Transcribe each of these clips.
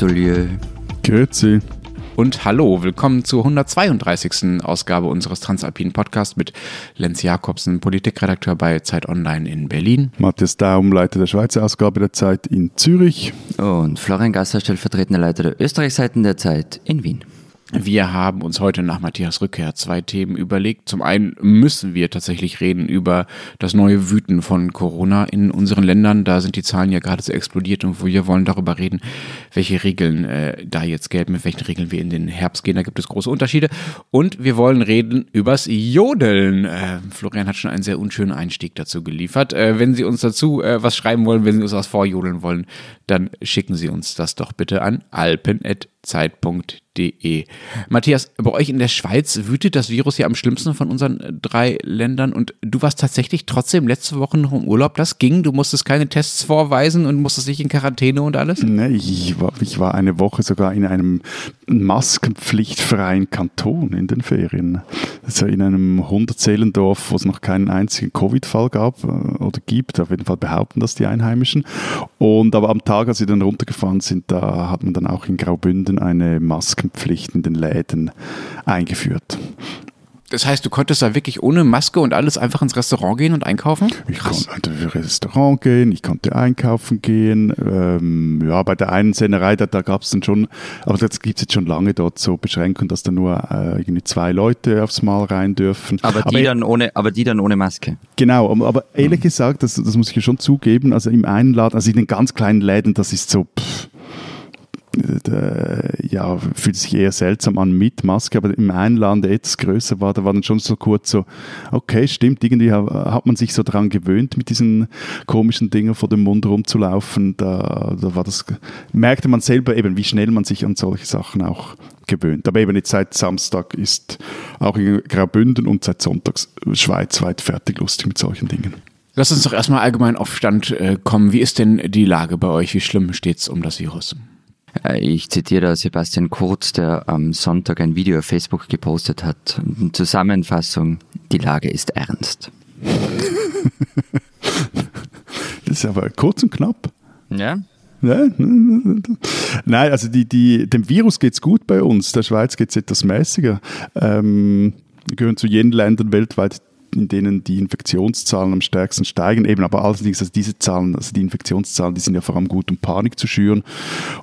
Atelier. Grüezi. Und hallo, willkommen zur 132. Ausgabe unseres Transalpinen Podcasts mit Lenz Jakobsen, Politikredakteur bei Zeit Online in Berlin. Matthias Daum, Leiter der Schweizer Ausgabe der Zeit in Zürich. Und Florian Gasser, stellvertretender Leiter der Österreichseiten der Zeit in Wien. Wir haben uns heute nach Matthias Rückkehr zwei Themen überlegt. Zum einen müssen wir tatsächlich reden über das neue Wüten von Corona in unseren Ländern. Da sind die Zahlen ja gerade so explodiert und wir wollen darüber reden, welche Regeln äh, da jetzt gelten, mit welchen Regeln wir in den Herbst gehen. Da gibt es große Unterschiede. Und wir wollen reden übers Jodeln. Äh, Florian hat schon einen sehr unschönen Einstieg dazu geliefert. Äh, wenn Sie uns dazu äh, was schreiben wollen, wenn Sie uns was vorjodeln wollen, dann schicken Sie uns das doch bitte an alpen.zeit.de. Matthias, bei euch in der Schweiz wütet das Virus ja am schlimmsten von unseren äh, drei Ländern und du warst tatsächlich trotzdem letzte Woche noch im Urlaub. Das ging, du musstest keine Tests vorweisen und musstest nicht in Quarantäne und alles? Nee, ich war, ich war eine Woche sogar in einem maskenpflichtfreien Kanton in den Ferien. Also in einem 100-Seelendorf, wo es noch keinen einzigen Covid-Fall gab äh, oder gibt. Auf jeden Fall behaupten das die Einheimischen. Und aber am Tag, als sie dann runtergefahren sind, da hat man dann auch in Graubünden eine Maske Maskenpflicht in den Läden eingeführt. Das heißt, du konntest da wirklich ohne Maske und alles einfach ins Restaurant gehen und einkaufen? Ich konnte ins Restaurant gehen, ich konnte einkaufen gehen. Ähm, ja, bei der einen Sennerei, da, da gab es dann schon, aber das gibt es jetzt schon lange dort so Beschränkungen, dass da nur äh, irgendwie zwei Leute aufs Mal rein dürfen. Aber die, aber, dann, ohne, aber die dann ohne Maske? Genau, aber, aber ehrlich mhm. gesagt, das, das muss ich ja schon zugeben, also im einen Laden, also in den ganz kleinen Läden, das ist so... Pff, ja, fühlt sich eher seltsam an mit Maske, aber im einen Land, der etwas größer war, da war dann schon so kurz so, okay, stimmt, irgendwie hat man sich so daran gewöhnt, mit diesen komischen Dingen vor dem Mund rumzulaufen. Da, da war das, merkte man selber eben, wie schnell man sich an solche Sachen auch gewöhnt. Aber eben jetzt seit Samstag ist auch in Graubünden und seit Sonntag schweizweit fertig lustig mit solchen Dingen. Lass uns doch erstmal allgemein auf Stand äh, kommen. Wie ist denn die Lage bei euch? Wie schlimm steht es um das Virus? Äh, ich zitiere Sebastian Kurz, der am Sonntag ein Video auf Facebook gepostet hat. Zusammenfassung, die Lage ist ernst. das ist aber kurz und knapp. Ja. Nein, also die, die, dem Virus geht es gut bei uns. Der Schweiz geht es etwas mäßiger. Ähm, wir gehören zu jenen Ländern weltweit, in denen die Infektionszahlen am stärksten steigen. Eben, aber allerdings, also diese Zahlen, also die Infektionszahlen, die sind ja vor allem gut, um Panik zu schüren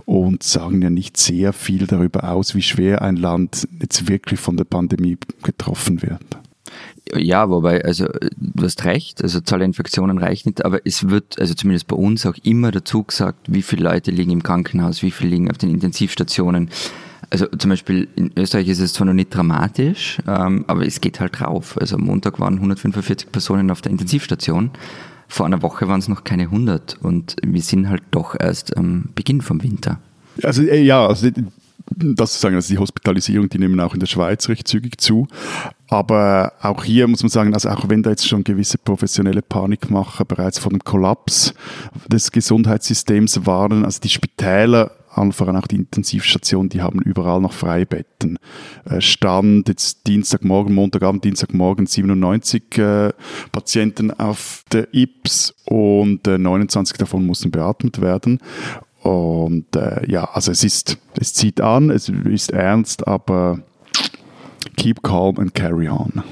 und sagen ja nicht sehr viel darüber aus, wie schwer ein Land jetzt wirklich von der Pandemie getroffen wird. Ja, wobei, also du hast recht, also Zahl der Infektionen reicht nicht, aber es wird, also zumindest bei uns auch immer dazu gesagt, wie viele Leute liegen im Krankenhaus, wie viele liegen auf den Intensivstationen. Also zum Beispiel in Österreich ist es zwar noch nicht dramatisch, ähm, aber es geht halt drauf. Also am Montag waren 145 Personen auf der Intensivstation. Vor einer Woche waren es noch keine 100 und wir sind halt doch erst am Beginn vom Winter. Also äh, ja, also das zu sagen, also die Hospitalisierung, die nehmen auch in der Schweiz recht zügig zu. Aber auch hier muss man sagen, also auch wenn da jetzt schon gewisse professionelle Panikmacher bereits vor dem Kollaps des Gesundheitssystems waren, also die Spitäler allen voran auch die Intensivstationen, die haben überall noch Freibetten. Äh, Stand jetzt Dienstagmorgen, Montagabend, Dienstagmorgen 97 äh, Patienten auf der IPS und äh, 29 davon mussten beatmet werden. Und äh, ja, also es ist, es zieht an, es ist ernst, aber keep calm and carry on.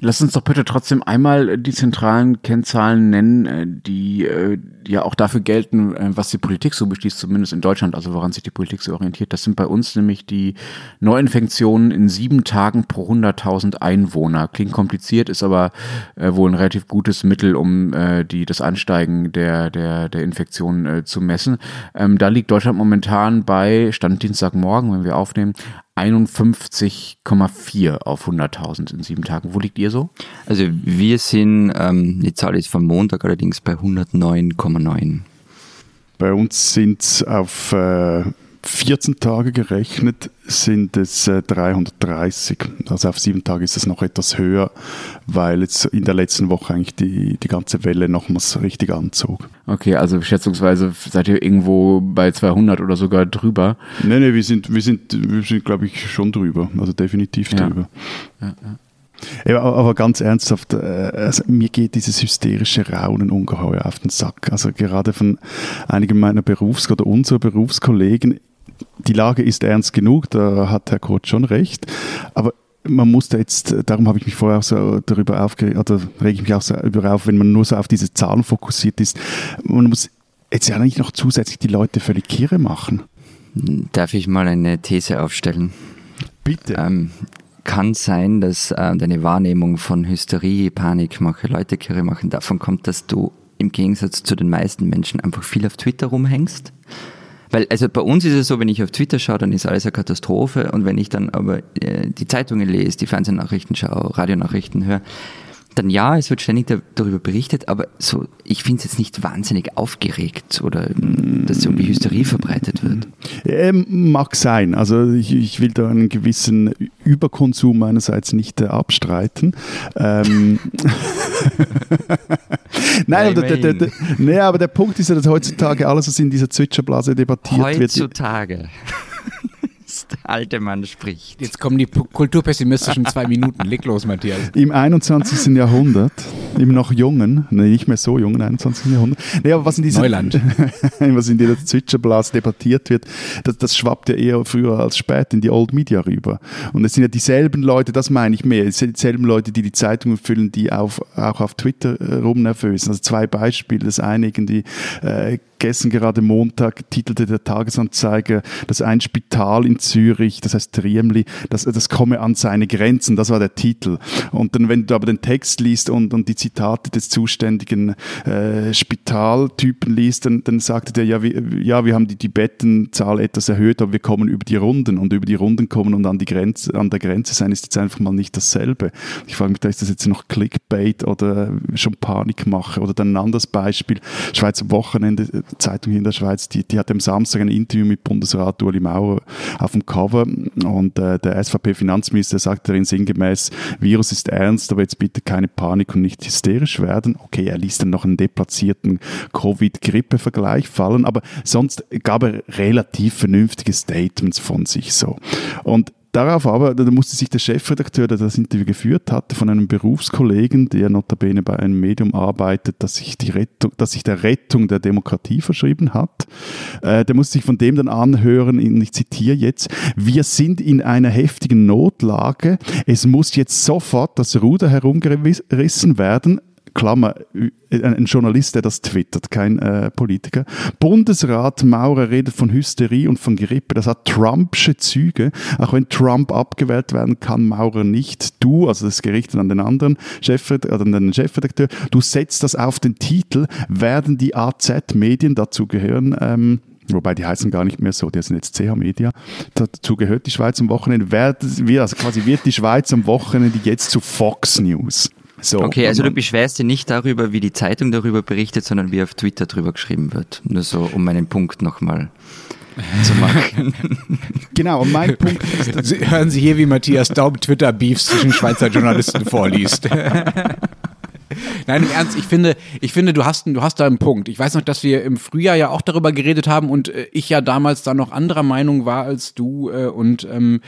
Lass uns doch bitte trotzdem einmal die zentralen Kennzahlen nennen, äh, die äh, ja auch dafür gelten, äh, was die Politik so beschließt, zumindest in Deutschland, also woran sich die Politik so orientiert. Das sind bei uns nämlich die Neuinfektionen in sieben Tagen pro 100.000 Einwohner. Klingt kompliziert, ist aber wohl ein relativ gutes Mittel, um die, das Ansteigen der, der, der Infektionen zu messen. Ähm, da liegt Deutschland momentan bei, Stand Dienstagmorgen, wenn wir aufnehmen, 51,4 auf 100.000 in sieben Tagen. Wo liegt ihr so? Also wir sind, ähm, die Zahl ist vom Montag allerdings bei 109,9. Bei uns sind es auf äh, 14 Tage gerechnet sind es äh, 330. Also auf sieben Tage ist es noch etwas höher, weil jetzt in der letzten Woche eigentlich die, die ganze Welle nochmals richtig anzog. Okay, also schätzungsweise seid ihr irgendwo bei 200 oder sogar drüber? Nee, nee, wir sind, wir sind, wir sind glaube ich, schon drüber. Also definitiv drüber. Ja, ja. Ja, aber ganz ernsthaft, äh, also mir geht dieses hysterische Raunen ungeheuer auf den Sack. Also gerade von einigen meiner Berufs- oder unserer Berufskollegen. Die Lage ist ernst genug, da hat Herr Kurt schon recht. Aber man muss da jetzt, darum habe ich mich vorher auch so darüber aufgeregt, oder rege ich mich auch so darüber auf, wenn man nur so auf diese Zahlen fokussiert ist. Man muss jetzt ja nicht noch zusätzlich die Leute völlig kirre machen. Darf ich mal eine These aufstellen? Bitte. Ähm, kann sein, dass äh, deine Wahrnehmung von Hysterie, Panikmache, Leute kirre machen davon kommt, dass du im Gegensatz zu den meisten Menschen einfach viel auf Twitter rumhängst. Weil, also bei uns ist es so, wenn ich auf Twitter schaue, dann ist alles eine Katastrophe. Und wenn ich dann aber äh, die Zeitungen lese, die Fernsehnachrichten schaue, Radionachrichten höre, dann ja, es wird ständig da, darüber berichtet, aber so, ich finde es jetzt nicht wahnsinnig aufgeregt oder ähm, dass irgendwie Hysterie verbreitet wird. Ähm, mag sein. Also ich, ich, will da einen gewissen Überkonsum meinerseits nicht äh, abstreiten. Ähm Nein, aber der, der, der, nee, aber der Punkt ist ja, dass heutzutage alles, was in dieser Zwitscherblase debattiert heutzutage. wird. Heutzutage der alte Mann spricht. Jetzt kommen die kulturpessimistischen zwei Minuten. Leg los, Matthias. Im 21. Jahrhundert, im noch jungen, nee, nicht mehr so jungen 21. Jahrhundert. Nee, aber was in dieser, Neuland. was in dieser Zwitscherblase debattiert wird, das, das schwappt ja eher früher als spät in die Old Media rüber. Und es sind ja dieselben Leute, das meine ich mehr, es sind dieselben Leute, die die Zeitungen füllen, die auf, auch auf Twitter äh, rumnervösen. Also zwei Beispiele. Das eine irgendwie äh, gestern gerade Montag titelte der Tagesanzeiger, dass ein Spital in Zürich, das heißt Triemli, das, das komme an seine Grenzen, das war der Titel. Und dann, wenn du aber den Text liest und, und die Zitate des zuständigen äh, Spitaltypen liest, dann, dann sagte der, ja, wir, ja, wir haben die, die Bettenzahl etwas erhöht, aber wir kommen über die Runden und über die Runden kommen und an, die Grenze, an der Grenze sein ist jetzt einfach mal nicht dasselbe. Ich frage mich, ist das jetzt noch Clickbait oder schon Panikmache oder dann ein anderes Beispiel, Schweizer Wochenende, Zeitung in der Schweiz, die, die hat am Samstag ein Interview mit Bundesrat Ueli Maurer auf dem Cover und äh, der SVP-Finanzminister sagt darin sinngemäß, Virus ist ernst, aber jetzt bitte keine Panik und nicht hysterisch werden. Okay, er ließ dann noch einen deplatzierten Covid-Grippe-Vergleich fallen, aber sonst gab er relativ vernünftige Statements von sich so. Und Darauf aber, da musste sich der Chefredakteur, der das Interview geführt hatte, von einem Berufskollegen, der notabene bei einem Medium arbeitet, das sich, die Rettung, das sich der Rettung der Demokratie verschrieben hat, äh, der musste sich von dem dann anhören, ich zitiere jetzt, wir sind in einer heftigen Notlage, es muss jetzt sofort das Ruder herumgerissen werden, Klammer, ein Journalist, der das twittert, kein äh, Politiker. Bundesrat Maurer redet von Hysterie und von Grippe. Das hat Trumpsche Züge. Auch wenn Trump abgewählt werden kann, Maurer nicht. Du, also das gerichtet an den anderen Chefredakteur, an den Chefredakteur, du setzt das auf den Titel, werden die AZ-Medien, dazu gehören, ähm, wobei die heißen gar nicht mehr so, die sind jetzt CH Media. Dazu gehört die Schweiz am Wochenende, wird, also quasi wird die Schweiz am Wochenende jetzt zu Fox News. So, okay, also du beschwerst dich nicht darüber, wie die Zeitung darüber berichtet, sondern wie auf Twitter darüber geschrieben wird. Nur so, um meinen Punkt nochmal zu machen. genau, und mein Punkt ist... Hören Sie hier, wie Matthias Daub Twitter-Beefs zwischen Schweizer Journalisten vorliest. Nein, im Ernst, ich finde, ich finde, du hast, du hast da einen Punkt. Ich weiß noch, dass wir im Frühjahr ja auch darüber geredet haben und äh, ich ja damals da noch anderer Meinung war als du äh, und ähm,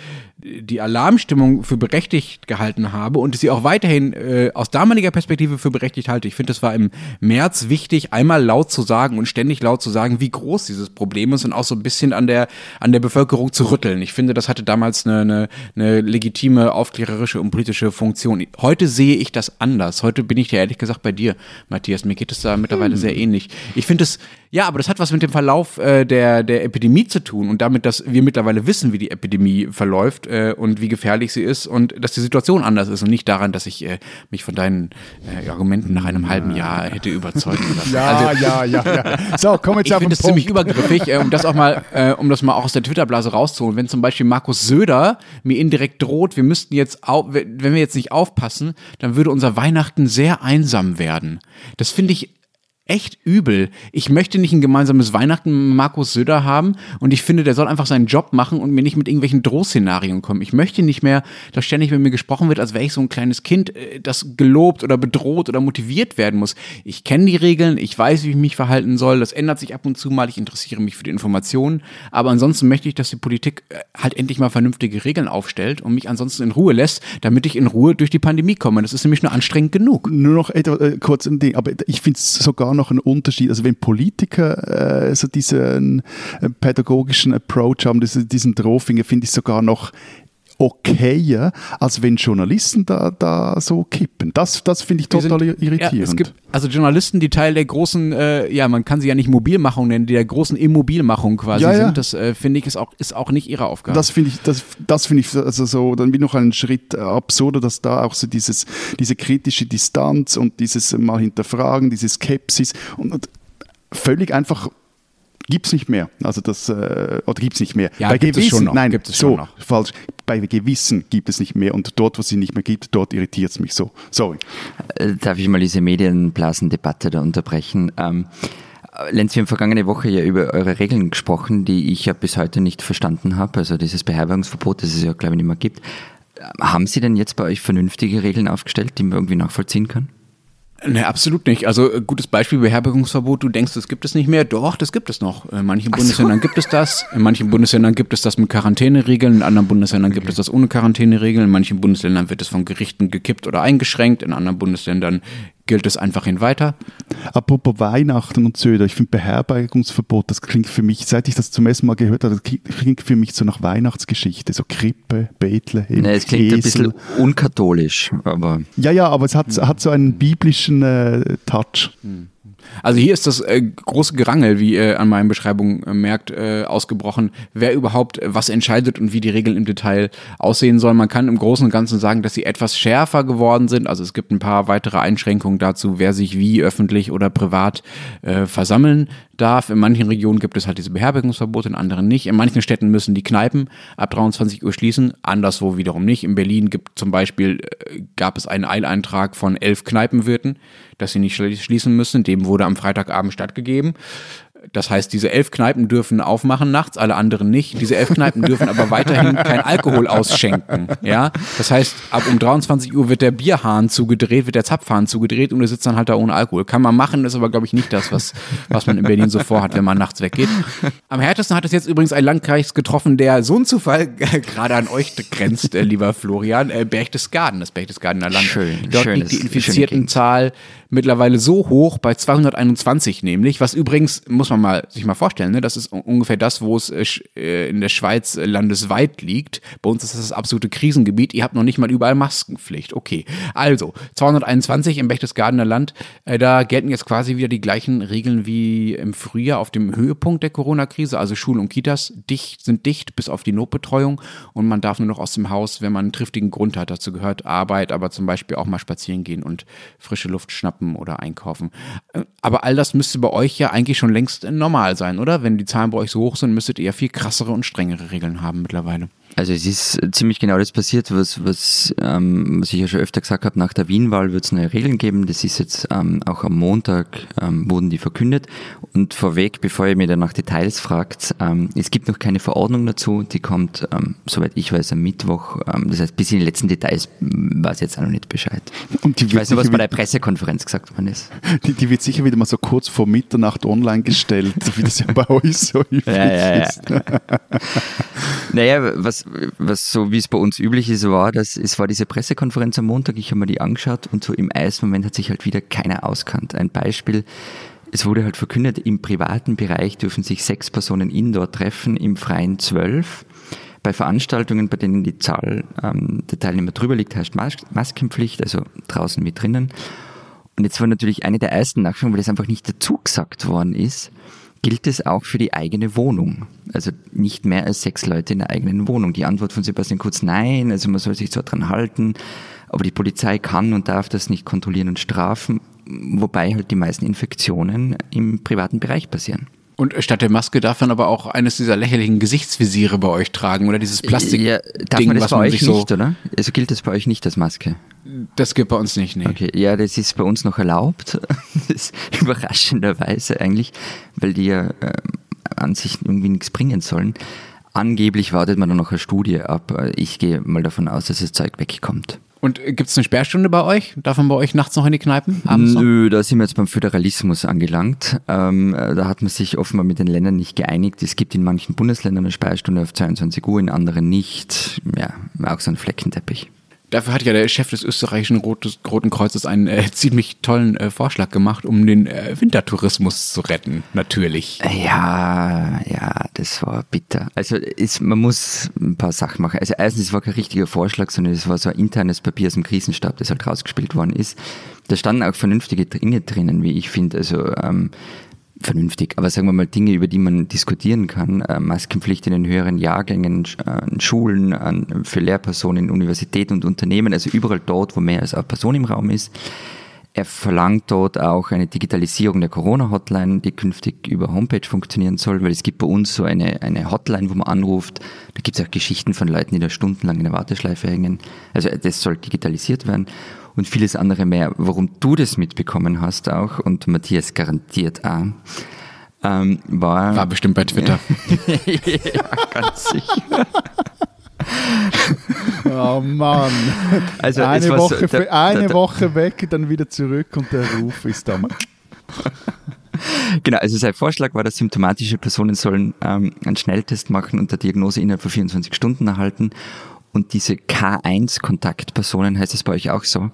die Alarmstimmung für berechtigt gehalten habe und sie auch weiterhin äh, aus damaliger Perspektive für berechtigt halte. Ich finde, es war im März wichtig, einmal laut zu sagen und ständig laut zu sagen, wie groß dieses Problem ist und auch so ein bisschen an der, an der Bevölkerung zu rütteln. Ich finde, das hatte damals eine, eine, eine legitime aufklärerische und politische Funktion. Heute sehe ich das anders. Heute bin ich ja ehrlich gesagt bei dir, Matthias. Mir geht es da mittlerweile hm. sehr ähnlich. Ich finde es, ja, aber das hat was mit dem Verlauf äh, der, der Epidemie zu tun und damit, dass wir mittlerweile wissen, wie die Epidemie verläuft äh, und wie gefährlich sie ist und dass die Situation anders ist und nicht daran, dass ich äh, mich von deinen äh, Argumenten nach einem halben Jahr hätte überzeugen lassen. ja, also, ja, ja, ja. So, komm jetzt ich auf den Punkt. Ich finde es ziemlich übergriffig, äh, um das auch mal, äh, um das mal auch aus der Twitter-Blase rauszuholen. Wenn zum Beispiel Markus Söder mir indirekt droht, wir müssten jetzt, auf, wenn wir jetzt nicht aufpassen, dann würde unser Weihnachten sehr einsam werden. Das finde ich echt übel. Ich möchte nicht ein gemeinsames Weihnachten mit Markus Söder haben und ich finde, der soll einfach seinen Job machen und mir nicht mit irgendwelchen Drohszenarien kommen. Ich möchte nicht mehr, dass ständig mit mir gesprochen wird, als wäre ich so ein kleines Kind, äh, das gelobt oder bedroht oder motiviert werden muss. Ich kenne die Regeln, ich weiß, wie ich mich verhalten soll. Das ändert sich ab und zu mal. Ich interessiere mich für die Informationen. Aber ansonsten möchte ich, dass die Politik äh, halt endlich mal vernünftige Regeln aufstellt und mich ansonsten in Ruhe lässt, damit ich in Ruhe durch die Pandemie komme. Das ist nämlich nur anstrengend genug. Nur noch äh, kurz ein Ding, aber ich finde es sogar noch einen Unterschied. Also wenn Politiker äh, so diesen äh, pädagogischen Approach haben, diesen, diesen Drohfinger, finde ich sogar noch okayer, als wenn Journalisten da, da so kippen. Das, das finde ich total sind, irritierend. Ja, es gibt also Journalisten, die Teil der großen, äh, ja, man kann sie ja nicht Mobilmachung nennen, die der großen Immobilmachung quasi ja, ja. sind. Das äh, finde ich ist auch, ist auch nicht ihre Aufgabe. Das finde ich, das, das finde ich also so dann wie noch einen Schritt absurder, dass da auch so dieses, diese kritische Distanz und dieses mal hinterfragen, diese Skepsis und, und völlig einfach gibt es nicht mehr. Also das, äh, oder gibt es nicht mehr. Ja, bei gibt gewissen, es schon noch. Nein, gibt es so, noch. falsch. Bei gewissen gibt es nicht mehr und dort, wo es sie nicht mehr gibt, dort irritiert es mich so. Sorry. Äh, darf ich mal diese Medienblasendebatte da unterbrechen? Ähm, Lenz, wir haben vergangene Woche ja über eure Regeln gesprochen, die ich ja bis heute nicht verstanden habe. Also dieses Beherbergungsverbot, das es ja, glaube ich, nicht mehr gibt. Haben Sie denn jetzt bei euch vernünftige Regeln aufgestellt, die man irgendwie nachvollziehen kann? Ne, absolut nicht. Also äh, gutes Beispiel Beherbergungsverbot, du denkst, das gibt es nicht mehr. Doch, das gibt es noch. In manchen Bundesländern so. gibt es das. In manchen Bundesländern gibt es das mit Quarantäneregeln. In anderen Bundesländern gibt es das ohne Quarantäneregeln. In manchen Bundesländern wird es von Gerichten gekippt oder eingeschränkt. In anderen Bundesländern gilt es einfach hin weiter. Apropos Weihnachten und Söder, ich finde Beherbergungsverbot, das klingt für mich, seit ich das zum ersten Mal gehört habe, das klingt für mich so nach Weihnachtsgeschichte, so Krippe, Bethlehem. Nee, es klingt Esel. ein bisschen unkatholisch, aber. Ja, ja, aber es hat, hat so einen biblischen äh, Touch. Hm. Also hier ist das äh, große Gerangel, wie ihr an meinen Beschreibungen äh, merkt, äh, ausgebrochen, wer überhaupt äh, was entscheidet und wie die Regeln im Detail aussehen sollen. Man kann im Großen und Ganzen sagen, dass sie etwas schärfer geworden sind. Also es gibt ein paar weitere Einschränkungen dazu, wer sich wie öffentlich oder privat äh, versammeln darf. In manchen Regionen gibt es halt diese Beherbergungsverbote, in anderen nicht. In manchen Städten müssen die Kneipen ab 23 Uhr schließen, anderswo wiederum nicht. In Berlin gibt zum Beispiel, äh, gab es einen Eileintrag von elf Kneipenwirten, dass sie nicht schließen müssen. Dem wurde am Freitagabend stattgegeben. Das heißt, diese elf Kneipen dürfen aufmachen nachts, alle anderen nicht. Diese elf Kneipen dürfen aber weiterhin kein Alkohol ausschenken. Ja, das heißt, ab um 23 Uhr wird der Bierhahn zugedreht, wird der Zapfhahn zugedreht und du sitzt dann halt da ohne Alkohol. Kann man machen, ist aber glaube ich nicht das, was, was man in Berlin so vorhat, wenn man nachts weggeht. Am härtesten hat es jetzt übrigens ein Landkreis getroffen, der so ein Zufall gerade an euch grenzt, äh, lieber Florian, äh, Berchtesgaden, das Berchtesgadener Land. Schön, Dort liegt die Infiziertenzahl mittlerweile so hoch bei 221 nämlich, was übrigens, muss man mal sich mal vorstellen, ne, das ist ungefähr das, wo es äh, in der Schweiz äh, landesweit liegt. Bei uns ist das das absolute Krisengebiet. Ihr habt noch nicht mal überall Maskenpflicht. Okay, also 221 im Berchtesgadener Land, äh, da gelten jetzt quasi wieder die gleichen Regeln wie im Frühjahr auf dem Höhepunkt der Corona-Krise. Also Schulen und Kitas dicht, sind dicht bis auf die Notbetreuung und man darf nur noch aus dem Haus, wenn man einen triftigen Grund hat. Dazu gehört Arbeit, aber zum Beispiel auch mal spazieren gehen und frische Luft schnappen shoppen oder einkaufen. Äh, aber all das müsste bei euch ja eigentlich schon längst normal sein, oder? Wenn die Zahlen bei euch so hoch sind, müsstet ihr ja viel krassere und strengere Regeln haben mittlerweile. Also es ist ziemlich genau das passiert, was, was, ähm, was ich ja schon öfter gesagt habe, nach der Wien-Wahl wird es neue Regeln geben. Das ist jetzt ähm, auch am Montag ähm, wurden die verkündet. Und vorweg, bevor ihr mir dann nach Details fragt, ähm, es gibt noch keine Verordnung dazu, die kommt, ähm, soweit ich weiß, am Mittwoch. Ähm, das heißt, bis in die letzten Details weiß ich jetzt auch noch nicht Bescheid. Und ich weiß nicht, was bei der Pressekonferenz gesagt worden ist. Die, die, wird sicher wieder mal so kurz vor Mitternacht online gestellt, wie das ja bei euch so üblich ja, ja, ja. ist. naja, was was, so wie es bei uns üblich ist, war, dass es war diese Pressekonferenz am Montag, ich habe mir die angeschaut und so im Eismoment hat sich halt wieder keiner auskannt. Ein Beispiel, es wurde halt verkündet, im privaten Bereich dürfen sich sechs Personen indoor treffen, im freien zwölf. Bei Veranstaltungen, bei denen die Zahl ähm, der Teilnehmer drüber liegt, herrscht Mas Maskenpflicht, also draußen wie drinnen. Und jetzt war natürlich eine der ersten Nachfragen, weil das einfach nicht dazu gesagt worden ist, gilt es auch für die eigene Wohnung. Also nicht mehr als sechs Leute in der eigenen Wohnung. Die Antwort von Sebastian Kurz, nein, also man soll sich zwar dran halten, aber die Polizei kann und darf das nicht kontrollieren und strafen, wobei halt die meisten Infektionen im privaten Bereich passieren. Und statt der Maske darf man aber auch eines dieser lächerlichen Gesichtsvisiere bei euch tragen oder dieses Plastik. Ja, darf man das bei euch nicht, oder? Also gilt das bei euch nicht als Maske? Das gilt bei uns nicht, nee. Okay, ja, das ist bei uns noch erlaubt. Das ist überraschenderweise eigentlich, weil die ja ähm, an sich irgendwie nichts bringen sollen. Angeblich wartet man dann noch eine Studie ab. Ich gehe mal davon aus, dass das Zeug wegkommt. Und gibt es eine Sperrstunde bei euch? Darf man bei euch nachts noch in die Kneipen? Abends noch? Nö, da sind wir jetzt beim Föderalismus angelangt. Ähm, da hat man sich offenbar mit den Ländern nicht geeinigt. Es gibt in manchen Bundesländern eine Sperrstunde auf 22 Uhr, in anderen nicht. Ja, auch so ein Fleckenteppich. Dafür hat ja der Chef des österreichischen Rotes, Roten Kreuzes einen äh, ziemlich tollen äh, Vorschlag gemacht, um den äh, Wintertourismus zu retten, natürlich. Ja, ja, das war bitter. Also ist, man muss ein paar Sachen machen. Also erstens, es war kein richtiger Vorschlag, sondern es war so ein internes Papier aus dem Krisenstab, das halt rausgespielt worden ist. Da standen auch vernünftige Dinge drinnen, wie ich finde. Also ähm, vernünftig, aber sagen wir mal Dinge, über die man diskutieren kann. Äh, Maskenpflicht in den höheren Jahrgängen, an äh, Schulen, an, für Lehrpersonen, Universitäten und Unternehmen, also überall dort, wo mehr als eine Person im Raum ist. Er verlangt dort auch eine Digitalisierung der Corona-Hotline, die künftig über Homepage funktionieren soll, weil es gibt bei uns so eine, eine Hotline, wo man anruft. Da gibt es auch Geschichten von Leuten, die da stundenlang in der Warteschleife hängen. Also das soll digitalisiert werden und vieles andere mehr. Warum du das mitbekommen hast auch und Matthias garantiert auch, ähm, war... War bestimmt bei Twitter. ja, ganz sicher. Oh Mann. Also eine Woche, so, der- eine der- der- Woche weg, dann wieder zurück und der Ruf ist da. Genau, also sein Vorschlag war, dass symptomatische Personen sollen ähm, einen Schnelltest machen und der Diagnose innerhalb von 24 Stunden erhalten. Und diese K1-Kontaktpersonen, heißt das bei euch auch so?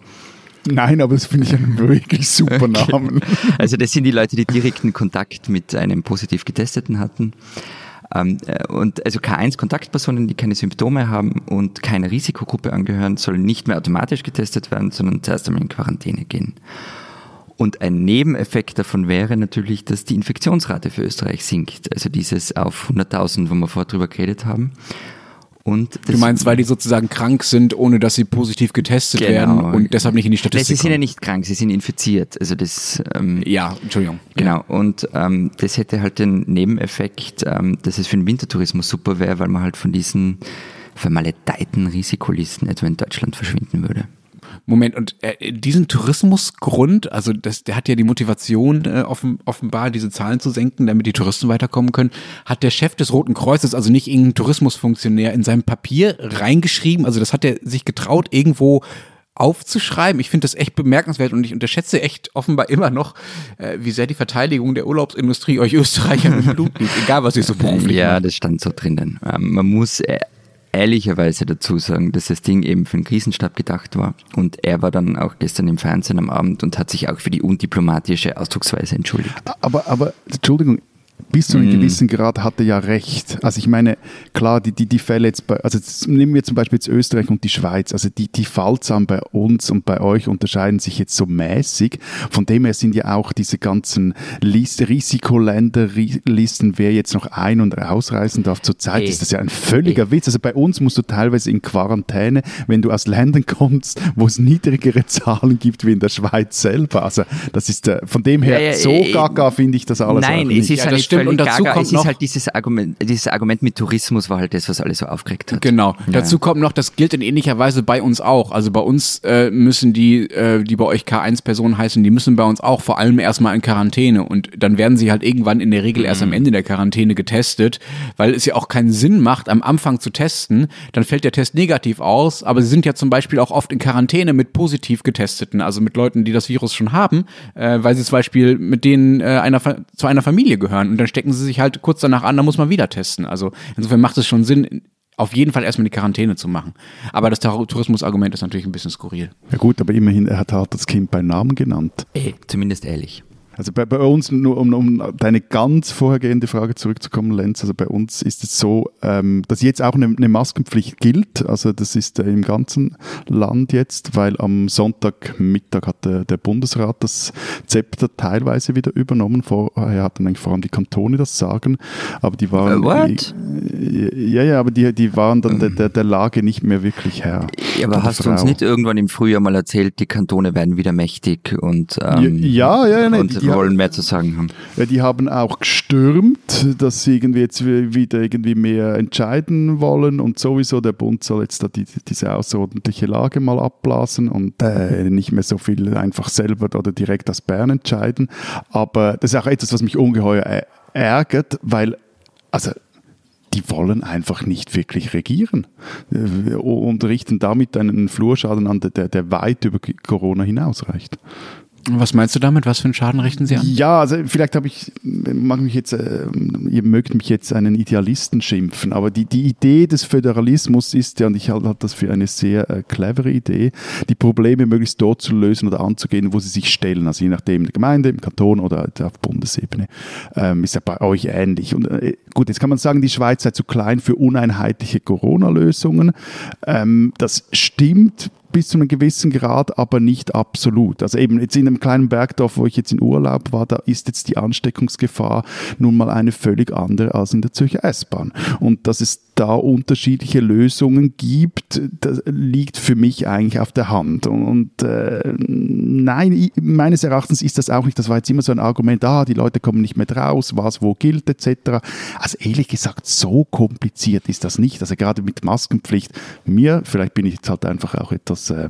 Nein, aber das finde ich einen wirklich super Namen. Also das sind die Leute, die direkten Kontakt mit einem positiv Getesteten hatten. Ähm, äh, und also K1-Kontaktpersonen, die keine Symptome haben und keiner Risikogruppe angehören, sollen nicht mehr automatisch getestet werden, sondern zuerst einmal in Quarantäne gehen. Und ein Nebeneffekt davon wäre natürlich, dass die Infektionsrate für Österreich sinkt. Also dieses auf 100.000, wo wir vorher drüber geredet haben. Und Du meinst, weil die sozusagen krank sind, ohne dass sie positiv getestet Genau. werden und deshalb nicht in die Statistik sie sind ja nicht krank, sie sind infiziert. Also das ähm, Ja, Entschuldigung. Genau, und ähm, das hätte halt den Nebeneffekt, ähm, dass es für den Wintertourismus super wäre, weil man halt von diesen vermaledeiten Risikolisten etwa in Deutschland verschwinden würde. Moment, und äh, diesen Tourismusgrund, also das, der hat ja die Motivation, äh, offen, offenbar diese Zahlen zu senken, damit die Touristen weiterkommen können, hat der Chef des Roten Kreuzes, also nicht irgendein Tourismusfunktionär, in seinem Papier reingeschrieben, also das hat er sich getraut, irgendwo aufzuschreiben. Ich finde das echt bemerkenswert und ich unterschätze echt offenbar immer noch, äh, wie sehr die Verteidigung der Urlaubsindustrie euch Österreicher mit Blut liegt, egal was ihr so beruflich ja, macht. das stand so drinnen. Ähm, man muss äh, ehrlicherweise dazu sagen, dass das Ding eben für den Krisenstab gedacht war. Und er war dann auch gestern im Fernsehen am Abend und hat sich auch für die undiplomatische Ausdrucksweise entschuldigt. Aber, aber, Entschuldigung, bis zu einem gewissen Grad hat er ja recht. Also ich meine, klar, die, die, die Fälle jetzt bei, also jetzt nehmen wir zum Beispiel jetzt Österreich und die Schweiz, also die, die Fallzahlen bei uns und bei euch unterscheiden sich jetzt so mäßig. Von dem her sind ja auch diese ganzen Liste, Risikoländerlisten, wer jetzt noch ein- und ausreisen darf, zurzeit ist das ja ein völliger Witz. Also bei uns musst du teilweise in Quarantäne, wenn du aus Ländern kommst, wo es niedrigere Zahlen gibt wie in der Schweiz selber. Also das ist äh, von dem her Ja, ja, so äh, gaga finde ich das alles Nein, es nicht. ist nicht stimmt. Und dazu gaga. kommt Es noch- ist halt dieses Argument, dieses Argument mit Tourismus war halt das, was alle so aufgeregt hat. Genau. Ja. Dazu kommt noch, das gilt in ähnlicher Weise bei uns auch. Also bei uns äh, müssen die, äh, die bei euch K1-Personen heißen, die müssen bei uns auch vor allem erstmal in Quarantäne und dann werden sie halt irgendwann in der Regel erst am Ende der Quarantäne getestet, weil es ja auch keinen Sinn macht, am Anfang zu testen. Dann fällt der Test negativ aus, aber sie sind ja zum Beispiel auch oft in Quarantäne mit positiv getesteten, also mit Leuten, die das Virus schon haben, äh, weil sie zum Beispiel mit denen äh, einer, zu einer Familie gehören und dann stecken sie sich halt kurz danach an, da muss man wieder testen. Also insofern macht es schon Sinn, auf jeden Fall erstmal die Quarantäne zu machen. Aber das Tourismusargument ist natürlich ein bisschen skurril. Ja gut, aber immerhin, er hat halt das Kind beim Namen genannt. Ey, zumindest ehrlich. Also bei, bei uns, nur um, um deine ganz vorhergehende Frage zurückzukommen, Lenz, also bei uns ist es so, ähm, dass jetzt auch eine, eine Maskenpflicht gilt. Also das ist äh, im ganzen Land jetzt, weil am Sonntagmittag hat der, der Bundesrat das Zepter teilweise wieder übernommen. Vorher hatten eigentlich vor allem die Kantone das Sagen, aber die waren... Äh, what? Ja, ja, aber die, die waren dann der, der, der Lage nicht mehr wirklich Herr. Ja, aber hast du uns Frau. nicht irgendwann im Frühjahr mal erzählt, die Kantone werden wieder mächtig und ähm, ja, ja, ja, nee, und die, die wollen mehr zu sagen haben. Ja, die haben auch gestürmt, dass sie irgendwie jetzt wieder irgendwie mehr entscheiden wollen und sowieso der Bund soll jetzt da die, diese außerordentliche Lage mal abblasen und äh, nicht mehr so viel einfach selber oder direkt aus Bern entscheiden. Aber das ist auch etwas, was mich ungeheuer ärgert, weil also die wollen einfach nicht wirklich regieren äh, und richten damit einen Flurschaden an, der, der weit über Corona hinausreicht. Was meinst du damit? Was für einen Schaden richten Sie an? Ja, also vielleicht habe ich, mag mich jetzt, äh, ihr mögt mich jetzt einen Idealisten schimpfen, aber die, die Idee des Föderalismus ist ja, und ich halte das für eine sehr äh, clevere Idee, die Probleme möglichst dort zu lösen oder anzugehen, wo sie sich stellen. Also je nachdem, in der Gemeinde, im Kanton oder auf Bundesebene. Ähm, ist ja bei euch ähnlich. Und äh, gut, jetzt kann man sagen, die Schweiz sei zu klein für uneinheitliche Corona-Lösungen. Ähm, das stimmt bis zu einem gewissen Grad, aber nicht absolut. Also eben jetzt in einem kleinen Bergdorf, wo ich jetzt in Urlaub war, da ist jetzt die Ansteckungsgefahr nun mal eine völlig andere als in der Zürcher S-Bahn. Und dass es da unterschiedliche Lösungen gibt, das liegt für mich eigentlich auf der Hand. Und äh, nein, meines Erachtens ist das auch nicht, das war jetzt immer so ein Argument, ah, die Leute kommen nicht mehr draus, was wo gilt etc. Also ehrlich gesagt, so kompliziert ist das nicht. Also gerade mit Maskenpflicht, mir, vielleicht bin ich jetzt halt einfach auch etwas äh,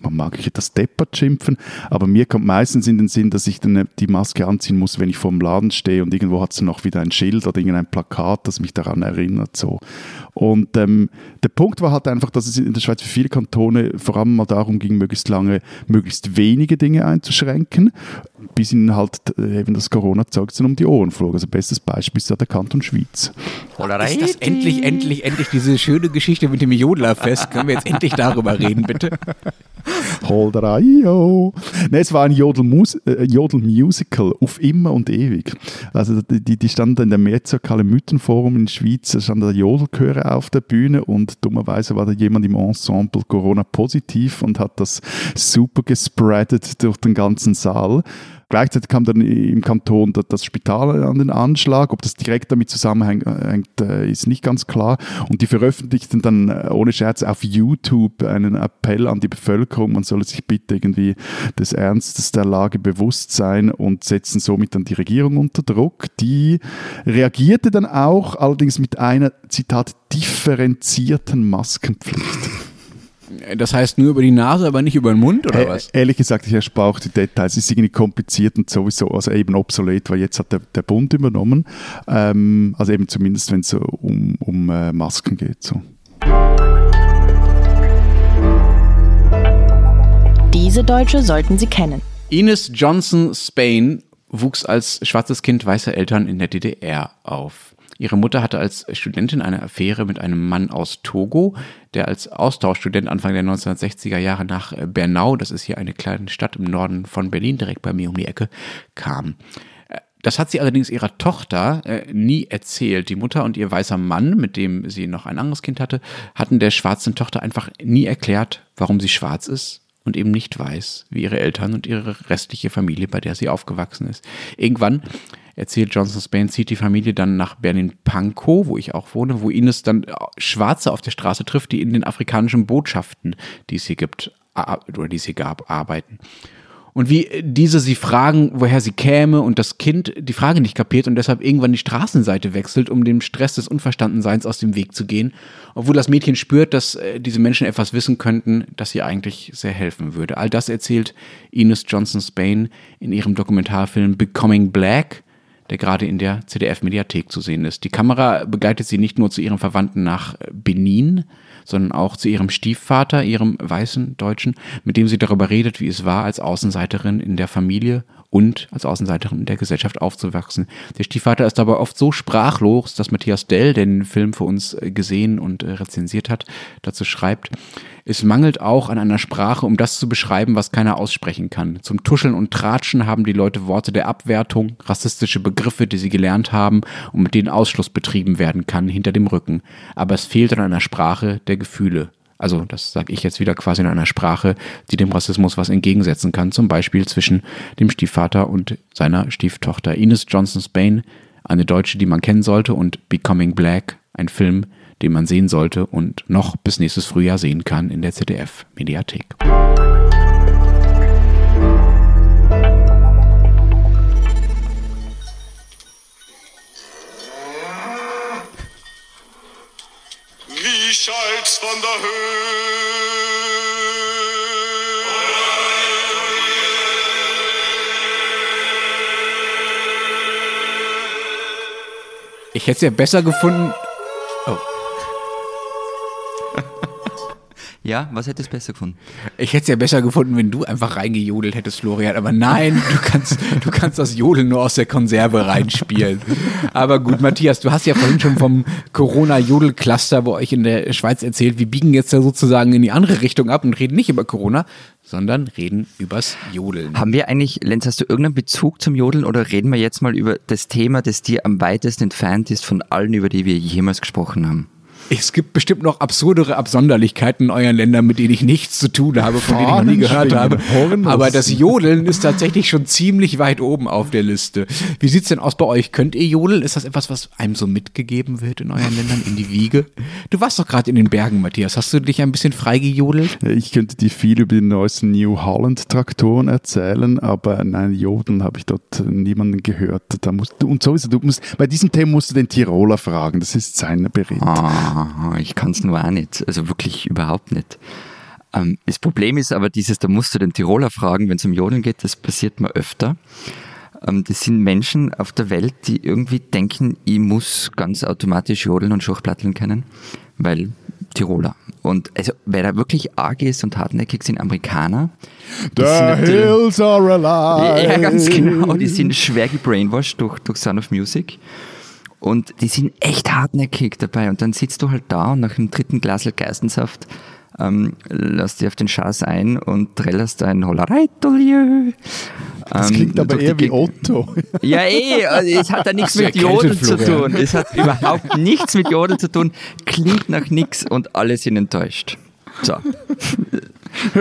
man mag ich etwas deppert schimpfen, aber mir kommt meistens in den Sinn, dass ich dann die Maske anziehen muss, wenn ich vor dem Laden stehe und irgendwo hat es noch wieder ein Schild oder irgendein Plakat, das mich daran erinnert. So. Und ähm, der Punkt war halt einfach, dass es in der Schweiz für viele Kantone vor allem mal darum ging, möglichst lange, möglichst wenige Dinge einzuschränken, bis ihnen halt äh, eben das Corona-Zeug um die Ohren flog. Also bestes Beispiel ist ja der Kanton Schweiz. Ist das endlich, endlich, endlich diese schöne Geschichte mit dem Jodlerfest? Können wir jetzt endlich darüber reden, bitte? Holdereio. Ne, es war ein Jodel-Musical Jodel auf immer und ewig. Also die, die standen in der Mehrzirkale Mythenforum in der Schweiz, da stand der Jodelchöre auf der Bühne und dummerweise war da jemand im Ensemble Corona positiv und hat das super gespreadet durch den ganzen Saal. Gleichzeitig kam dann im Kanton das Spital an den Anschlag. Ob das direkt damit zusammenhängt, äh, ist nicht ganz klar. Und die veröffentlichten dann äh, ohne Scherz auf YouTube einen Appell an die Bevölkerung, man solle sich bitte irgendwie des Ernstes der Lage bewusst sein und setzen somit dann die Regierung unter Druck. Die reagierte dann auch, allerdings mit einer, Zitat, differenzierten Maskenpflicht. Das heißt nur über die Nase, aber nicht über den Mund oder was? Ehrlich gesagt, ich erspare auch die Details. Es ist irgendwie kompliziert und sowieso, also eben obsolet, weil jetzt hat der, der Bund übernommen. Ähm, also eben zumindest, wenn es so um, um äh, Masken geht. So. Diese Deutsche sollten Sie kennen. Ines Johnson Spain wuchs als schwarzes Kind weißer Eltern in der DDR auf. Ihre Mutter hatte als Studentin eine Affäre mit einem Mann aus Togo, der als Austauschstudent Anfang der 1960er Jahre nach äh, Bernau, das ist hier eine kleine Stadt im Norden von Berlin, direkt bei mir um die Ecke, kam. Äh, das hat sie allerdings ihrer Tochter äh, nie erzählt. Die Mutter und ihr weißer Mann, mit dem sie noch ein anderes Kind hatte, hatten der schwarzen Tochter einfach nie erklärt, warum sie schwarz ist und eben nicht weiß, wie ihre Eltern und ihre restliche Familie, bei der sie aufgewachsen ist. Irgendwann erzählt Johnson Spain, zieht die Familie dann nach Berlin-Pankow, wo ich auch wohne, wo Ines dann äh, Schwarze auf der Straße trifft, die in den afrikanischen Botschaften, die es hier gibt, oder die es hier gab, arbeiten. Und wie diese sie fragen, woher sie käme und das Kind die Frage nicht kapiert und deshalb irgendwann die Straßenseite wechselt, um dem Stress des Unverstandenseins aus dem Weg zu gehen, obwohl das Mädchen spürt, dass äh, diese Menschen etwas wissen könnten, das ihr eigentlich sehr helfen würde. All das erzählt Ines Johnson Spain in ihrem Dokumentarfilm Becoming Black, der gerade in der ZDF-Mediathek zu sehen ist. Die Kamera begleitet sie nicht nur zu ihrem Verwandten nach Benin, sondern auch zu ihrem Stiefvater, ihrem weißen Deutschen, mit dem sie darüber redet, wie es war, als Außenseiterin in der Familie und als Außenseiterin in der Gesellschaft aufzuwachsen. Der Stiefvater ist dabei oft so sprachlos, dass Matthias Dell, der den Film für uns gesehen und rezensiert hat, dazu schreibt, es mangelt auch an einer Sprache, um das zu beschreiben, was keiner aussprechen kann. Zum Tuscheln und Tratschen haben die Leute Worte der Abwertung, rassistische Begriffe, die sie gelernt haben und mit denen Ausschluss betrieben werden kann, hinter dem Rücken. Aber es fehlt an einer Sprache der Gefühle. Also das sage ich jetzt wieder quasi in einer Sprache, die dem Rassismus was entgegensetzen kann. Zum Beispiel zwischen dem Stiefvater und seiner Stieftochter. Ines Johnson Spain, eine Deutsche, die man kennen sollte, und Becoming Black, ein Film, den man sehen sollte und noch bis nächstes Frühjahr sehen kann in der ZDF-Mediathek. die Schalks von der Höhe. Ich hätte es ja besser gefunden, Ja, was hättest du besser gefunden? Ich hätte es ja besser gefunden, wenn du einfach reingejodelt hättest, Florian. Aber nein, du kannst, du kannst das Jodeln nur aus der Konserve reinspielen. Aber gut, Matthias, du hast ja vorhin schon vom Corona-Jodel-Cluster bei euch in der Schweiz erzählt. Wir biegen jetzt ja sozusagen in die andere Richtung ab und reden nicht über Corona, sondern reden übers Jodeln. Haben wir eigentlich, Lenz, hast du irgendeinen Bezug zum Jodeln oder reden wir jetzt mal über das Thema, das dir am weitesten entfernt ist von allen, über die wir jemals gesprochen haben? Es gibt bestimmt noch absurdere Absonderlichkeiten in euren Ländern, mit denen ich nichts zu tun habe, von denen ich noch nie gehört habe. Aber das Jodeln ist tatsächlich schon ziemlich weit oben auf der Liste. Wie sieht's denn aus bei euch? Könnt ihr jodeln? Ist das etwas, was einem so mitgegeben wird in euren Ländern, in die Wiege? Du warst doch gerade in den Bergen, Matthias. Hast du dich ein bisschen frei gejodelt? Ich könnte dir viel über die neuesten New Holland Traktoren erzählen, aber nein, Jodeln habe ich dort niemanden gehört. Da musst, und sowieso, du musst, bei diesem Thema musst du den Tiroler fragen. Das ist sein Bericht. Ah, ich kann es nur auch nicht. Also wirklich überhaupt nicht. Ähm, das Problem ist aber dieses, da musst du den Tiroler fragen, wenn es um Jodeln geht, das passiert mir öfter. Ähm, das sind Menschen auf der Welt, die irgendwie denken, ich muss ganz automatisch jodeln und Schachplatteln können, weil Tiroler. Und also, wer da wirklich arg ist und hartnäckig sind Amerikaner. The hills are alive. Ja, ganz genau. Die sind schwer gebrainwashed durch, durch Sound of Music. Und die sind echt hartnäckig dabei. Und dann sitzt du halt da und nach dem dritten Glas Geistensaft ähm, lass dich auf den Schaß ein und trällerst ein Hollereitolieu. Das Ähm, klingt aber durch eher wie Otto. Ja, eh, also es hat da nichts mit Jodeln zu tun. Es hat überhaupt nichts mit Jodeln zu tun, klingt nach nichts und alle sind enttäuscht. So.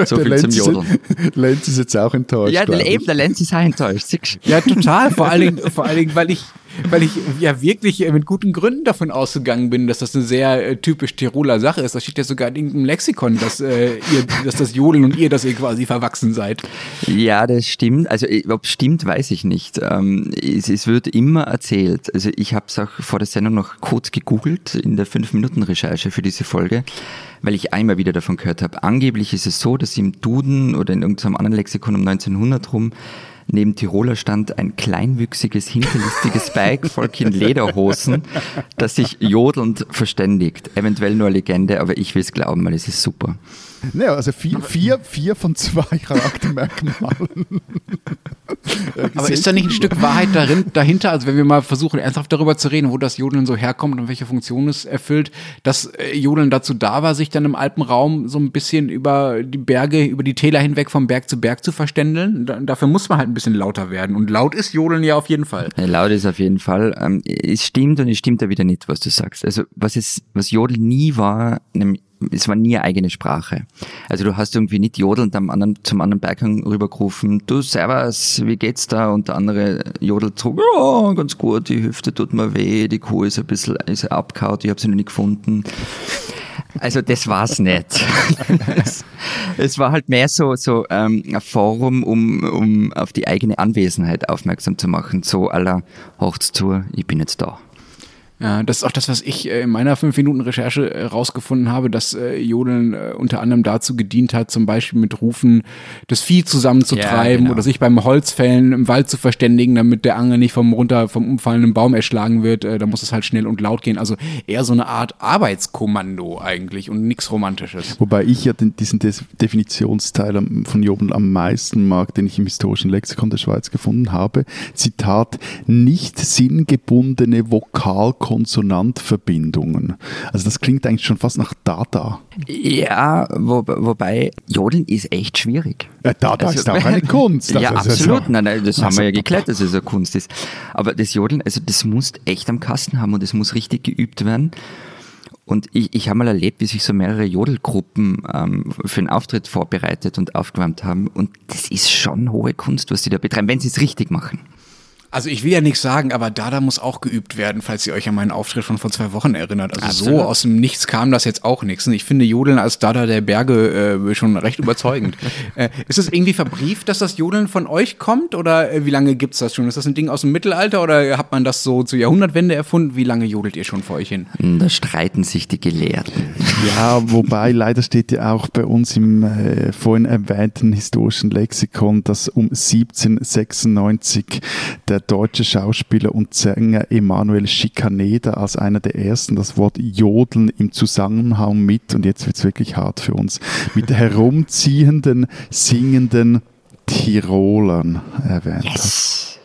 So Der viel zum Lenz, Jodeln. Lenz ist jetzt auch enttäuscht. Ja, eben, der Lenz ist auch enttäuscht. Ja, total. Vor allen Dingen, vor allen Dingen weil ich, weil ich ja wirklich äh, mit guten Gründen davon ausgegangen bin, dass das eine sehr äh, typisch Tiroler Sache ist. Da steht ja sogar in irgendeinem Lexikon, dass, äh, ihr, dass das Jodeln und ihr, dass ihr quasi verwachsen seid. Ja, das stimmt. Also ob es stimmt, weiß ich nicht. Ähm, es, es wird immer erzählt. Also ich habe es auch vor der Sendung noch kurz gegoogelt in der 5-Minuten-Recherche für diese Folge, weil ich einmal wieder davon gehört habe. Angeblich ist es so, dass im Duden oder in irgendeinem anderen Lexikon um 1900 rum neben Tiroler stand ein kleinwüchsiges, hinterlistiges Bike-Volk in Lederhosen, das sich jodelnd verständigt. Eventuell nur Legende, aber ich will es glauben, weil es ist super. Ja, also vier, vier, vier von zwei Charaktermerkmalen. Aber ist da nicht ein Stück Wahrheit darin, dahinter? Also wenn wir mal versuchen, ernsthaft darüber zu reden, wo das Jodeln so herkommt und welche Funktion es erfüllt, dass äh, Jodeln dazu da war, sich dann im Alpenraum so ein bisschen über die Berge, über die Täler hinweg vom Berg zu Berg zu verständeln. Da, dafür muss man halt ein bisschen lauter werden. Und laut ist Jodeln ja auf jeden Fall. Ja, laut ist auf jeden Fall. Ähm, es stimmt und es stimmt da wieder nicht, was du sagst. Also was es, was Jodel nie war, nämlich, es war nie eigene Sprache. Also du hast irgendwie nicht jodelnd am anderen, zum anderen Berghang rübergerufen, du Servus, wie geht's da? Und der andere jodelt zurück, ja, ganz gut, die Hüfte tut mir weh, die Kuh ist ein bisschen ist abgehaut, ich habe sie noch nicht gefunden. Also das war's nicht. es, es war halt mehr so, so ähm, ein Forum, um, um auf die eigene Anwesenheit aufmerksam zu machen. So aller Hochts zu, ich bin jetzt da. Ja, das ist auch das, was ich äh, in meiner 5-Minuten-Recherche äh, rausgefunden habe, dass äh, Jodeln unter anderem dazu gedient hat, zum Beispiel mit Rufen das Vieh zusammenzutreiben Ja, genau. oder sich beim Holzfällen im Wald zu verständigen, damit der Angel nicht vom runter vom umfallenden Baum erschlagen wird. Da muss es halt schnell und laut gehen. Also eher so eine Art Arbeitskommando eigentlich und nichts Romantisches. Wobei ich ja den, diesen Des Definitionsteil von Jobel am meisten mag, den ich im historischen Lexikon der Schweiz gefunden habe. Zitat, nicht sinngebundene Vokal-Konsonant-Verbindungen. Also das klingt eigentlich schon fast nach Dada. Ja, wo, wobei Jodeln ist echt schwierig. Ja, Dada Also- ist auch eine Kunst. ja, Also, also- absolut. Nein, nein, das haben Also- wir ja geklärt, dass es eine Kunst ist. Aber das Jodeln, also das muss echt am Kasten haben und das muss richtig geübt werden. Und ich, ich habe mal erlebt, wie sich so mehrere Jodelgruppen ähm, für einen Auftritt vorbereitet und aufgewärmt haben. Und das ist schon hohe Kunst, was die da betreiben, wenn sie es richtig machen. Also ich will ja nichts sagen, aber Dada muss auch geübt werden, falls ihr euch an meinen Auftritt von vor zwei Wochen erinnert. Also Absolut. so aus dem Nichts kam das jetzt auch nichts. Und ich finde Jodeln als Dada der Berge äh, schon recht überzeugend. äh, ist es irgendwie verbrieft, dass das Jodeln von euch kommt? Oder äh, wie lange gibt's das schon? Ist das ein Ding aus dem Mittelalter oder hat man das so zur Jahrhundertwende erfunden? Wie lange jodelt ihr schon vor euch hin? Und da streiten sich die Gelehrten. Ja, wobei leider steht ja auch bei uns im äh, vorhin erwähnten historischen Lexikon, dass um 1796 der der deutsche Schauspieler und Sänger Emanuel Schikaneder als einer der ersten das Wort Jodeln im Zusammenhang mit, und jetzt wird es wirklich hart für uns, mit herumziehenden, singenden Tirolern erwähnt yes.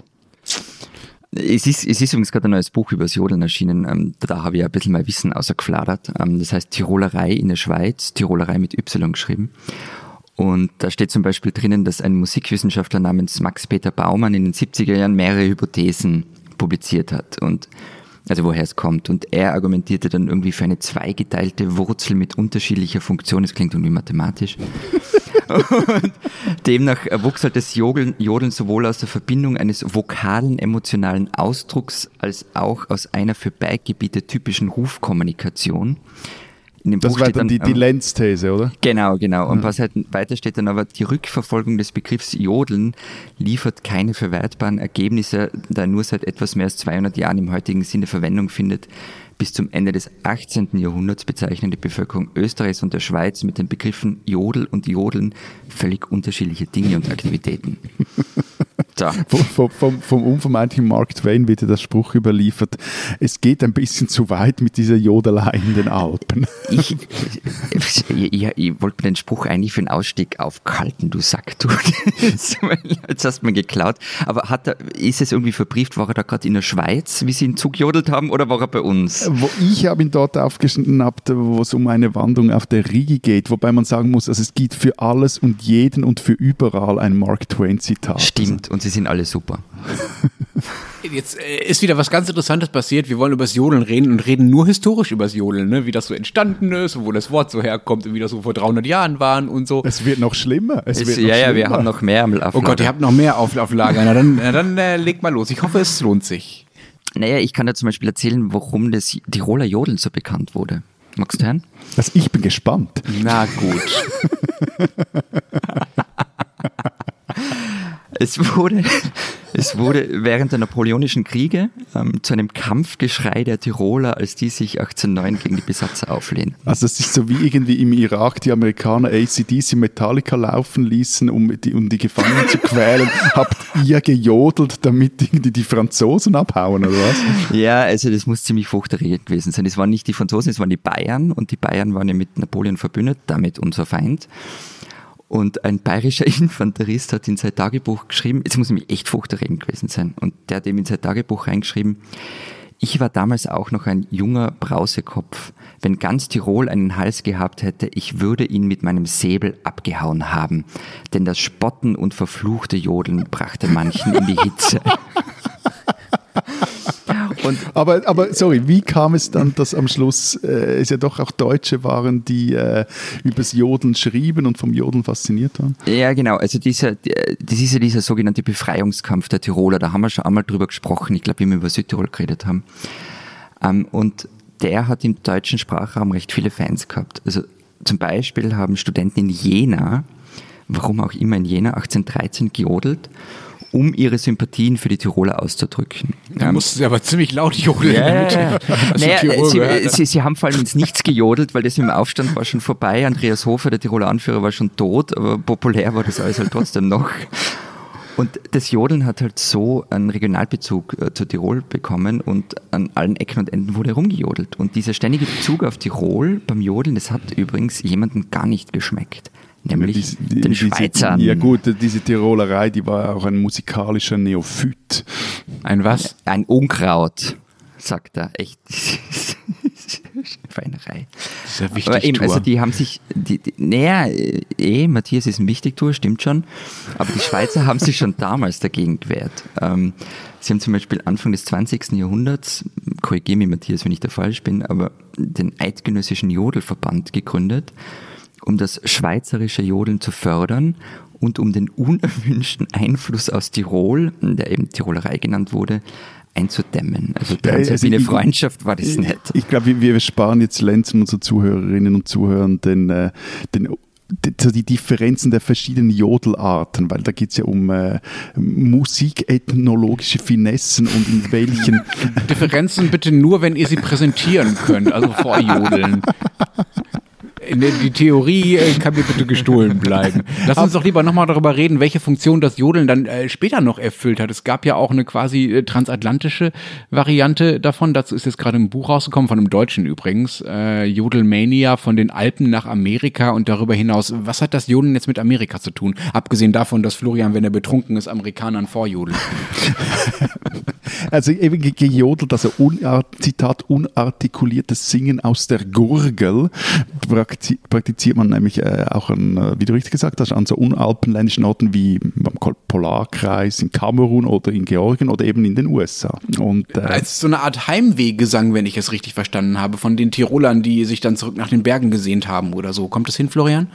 Es ist, es ist übrigens gerade ein neues Buch über das Jodeln erschienen. Ähm, da habe ich ein bisschen mein Wissen außergefladert. Ähm, das heißt Tirolerei in der Schweiz, Tirolerei mit Y geschrieben. Und da steht zum Beispiel drinnen, dass ein Musikwissenschaftler namens Max-Peter Baumann in den 70er Jahren mehrere Hypothesen publiziert hat. Und also woher es kommt. Und er argumentierte dann irgendwie für eine zweigeteilte Wurzel mit unterschiedlicher Funktion. Das klingt irgendwie mathematisch. und demnach wuchs halt das Jodeln, Jodeln sowohl aus der Verbindung eines vokalen emotionalen Ausdrucks als auch aus einer für Beigebiete typischen Rufkommunikation in dem das Buch war dann, die, die Lenz-These, oder? Genau, genau. Und ja. was halt weiter steht dann aber, die Rückverfolgung des Begriffs Jodeln liefert keine verwertbaren Ergebnisse, da er nur seit etwas mehr als 200 Jahren im heutigen Sinne Verwendung findet. Bis zum Ende des 18. Jahrhunderts bezeichnen die Bevölkerung Österreichs und der Schweiz mit den Begriffen Jodel und Jodeln völlig unterschiedliche Dinge und Aktivitäten. So. Vom, vom, vom, unvermeidlichen Mark Twain wird das Spruch überliefert. Es geht ein bisschen zu weit mit dieser Jodelei in den Alpen. Ich, ich, ich, ich wollte mir den Spruch eigentlich für den Ausstieg aufkalten, du Sack, du. Jetzt hast du mir geklaut. Aber hat er, ist es irgendwie verbrieft, war er da gerade in der Schweiz, wie sie ihn zugejodelt haben, oder war er bei uns? Wo ich habe ihn dort aufgeschnappt, wo es um eine Wanderung auf der Rigi geht, wobei man sagen muss, also es gibt für alles und jeden und für überall ein Mark Twain-Zitat. Stimmt, und sie sind alle super. Jetzt äh, ist wieder was ganz Interessantes passiert. Wir wollen über das Jodeln reden und reden nur historisch über das Jodeln, ne? wie das so entstanden ist, wo das Wort so herkommt und wie das so vor 300 Jahren waren und so. Es wird noch schlimmer. Es es, wird ja, ja, wir haben noch mehr am Lager. Oh Gott, ihr habt noch mehr auf, auf Lager. Na dann, na, dann äh, legt mal los. Ich hoffe, es lohnt sich. Naja, ich kann dir zum Beispiel erzählen, warum das Tiroler Jodeln so bekannt wurde. Magst du hören? Also ich bin gespannt. Na gut. Es wurde, es wurde während der Napoleonischen Kriege ähm, zu einem Kampfgeschrei der Tiroler, als die sich 1809 gegen die Besatzer auflehnen. Also es ist so wie irgendwie im Irak die Amerikaner ACDC Metallica laufen ließen, um die, um die Gefangenen zu quälen. Habt ihr gejodelt, damit irgendwie die Franzosen abhauen, oder was? Ja, also das muss ziemlich furchterregend gewesen sein. Es waren nicht die Franzosen, es waren die Bayern und die Bayern waren ja mit Napoleon verbündet, damit unser Feind. Und ein bayerischer Infanterist hat in sein Tagebuch geschrieben, jetzt muss nämlich echt furchterregend gewesen sein, und der hat eben in sein Tagebuch reingeschrieben, ich war damals auch noch ein junger Brausekopf. Wenn ganz Tirol einen Hals gehabt hätte, ich würde ihn mit meinem Säbel abgehauen haben. Denn das Spotten und verfluchte Jodeln brachte manchen in die Hitze. Und aber, aber sorry, wie kam es dann, dass am Schluss äh, es ja doch auch Deutsche waren, die äh, übers Jodeln schrieben und vom Jodeln fasziniert waren? Ja, genau. Also dieser, das ist ja dieser sogenannte Befreiungskampf der Tiroler. Da haben wir schon einmal drüber gesprochen. Ich glaube, wie wir über Südtirol geredet haben. Ähm, und der hat im deutschen Sprachraum recht viele Fans gehabt. Also zum Beispiel haben Studenten in Jena, warum auch immer in Jena, 1813 gejodelt um ihre Sympathien für die Tiroler auszudrücken. Da ähm, mussten sie aber ziemlich laut jodeln. Ja, ja, naja, sie, sie, sie, haben vor allem ins Nichts gejodelt, weil das im Aufstand war schon vorbei. Andreas Hofer, der Tiroler Anführer, war schon tot, aber populär war das alles halt trotzdem noch. Und das Jodeln hat halt so einen Regionalbezug äh, zu Tirol bekommen und an allen Ecken und Enden wurde rumgejodelt. Und dieser ständige Bezug auf Tirol beim Jodeln, das hat übrigens jemandem gar nicht geschmeckt nämlich die, die, den Schweizern. ja gut, diese Tirolerei, die war auch ein musikalischer Neophyt. Ein was? Ein Unkraut, sagt er. Echt. Feinerei. Das ist ja wichtig. Aber eben, also die haben sich, die, die, naja, eh, Matthias ist ein Wichtigtour, stimmt schon. Aber die Schweizer haben sich schon damals dagegen gewehrt. Ähm, sie haben zum Beispiel Anfang des 20. Jahrhunderts, korrigiere mich Matthias, wenn ich da falsch bin, aber den Eidgenössischen Jodelverband gegründet um das schweizerische Jodeln zu fördern und um den unerwünschten Einfluss aus Tirol, der eben Tirolerei genannt wurde, einzudämmen. Also transalpine also Freundschaft war das nicht. Ich, ich glaube, wir sparen jetzt Lenzen unsere Zuhörerinnen und Zuhörern den, äh, den die Differenzen der verschiedenen Jodelarten, weil da geht es ja um äh, musikethnologische Finessen und in welchen. Differenzen bitte nur, wenn ihr sie präsentieren könnt, also vorjodeln. Die Theorie äh, kann mir bitte gestohlen bleiben. Lass uns doch lieber nochmal darüber reden, welche Funktion das Jodeln dann äh, später noch erfüllt hat. Es gab ja auch eine quasi äh, transatlantische Variante davon. Dazu ist jetzt gerade ein Buch rausgekommen, von einem Deutschen übrigens. Äh, Jodelmania von den Alpen nach Amerika und darüber hinaus. Was hat das Jodeln jetzt mit Amerika zu tun? Abgesehen davon, dass Florian, wenn er betrunken ist, Amerikanern vorjodelt. also eben gejodelt, also unart, Zitat, unartikuliertes Singen aus der Gurgel praktiziert man nämlich äh, auch an, äh, wie du richtig gesagt hast, an so unalpenländischen Orten wie am Polarkreis in Kamerun oder in Georgien oder eben in den USA. Und, äh, Als so eine Art Heimwehgesang, wenn ich es richtig verstanden habe, von den Tirolern, die sich dann zurück nach den Bergen gesehnt haben oder so. Kommt das hin, Florian?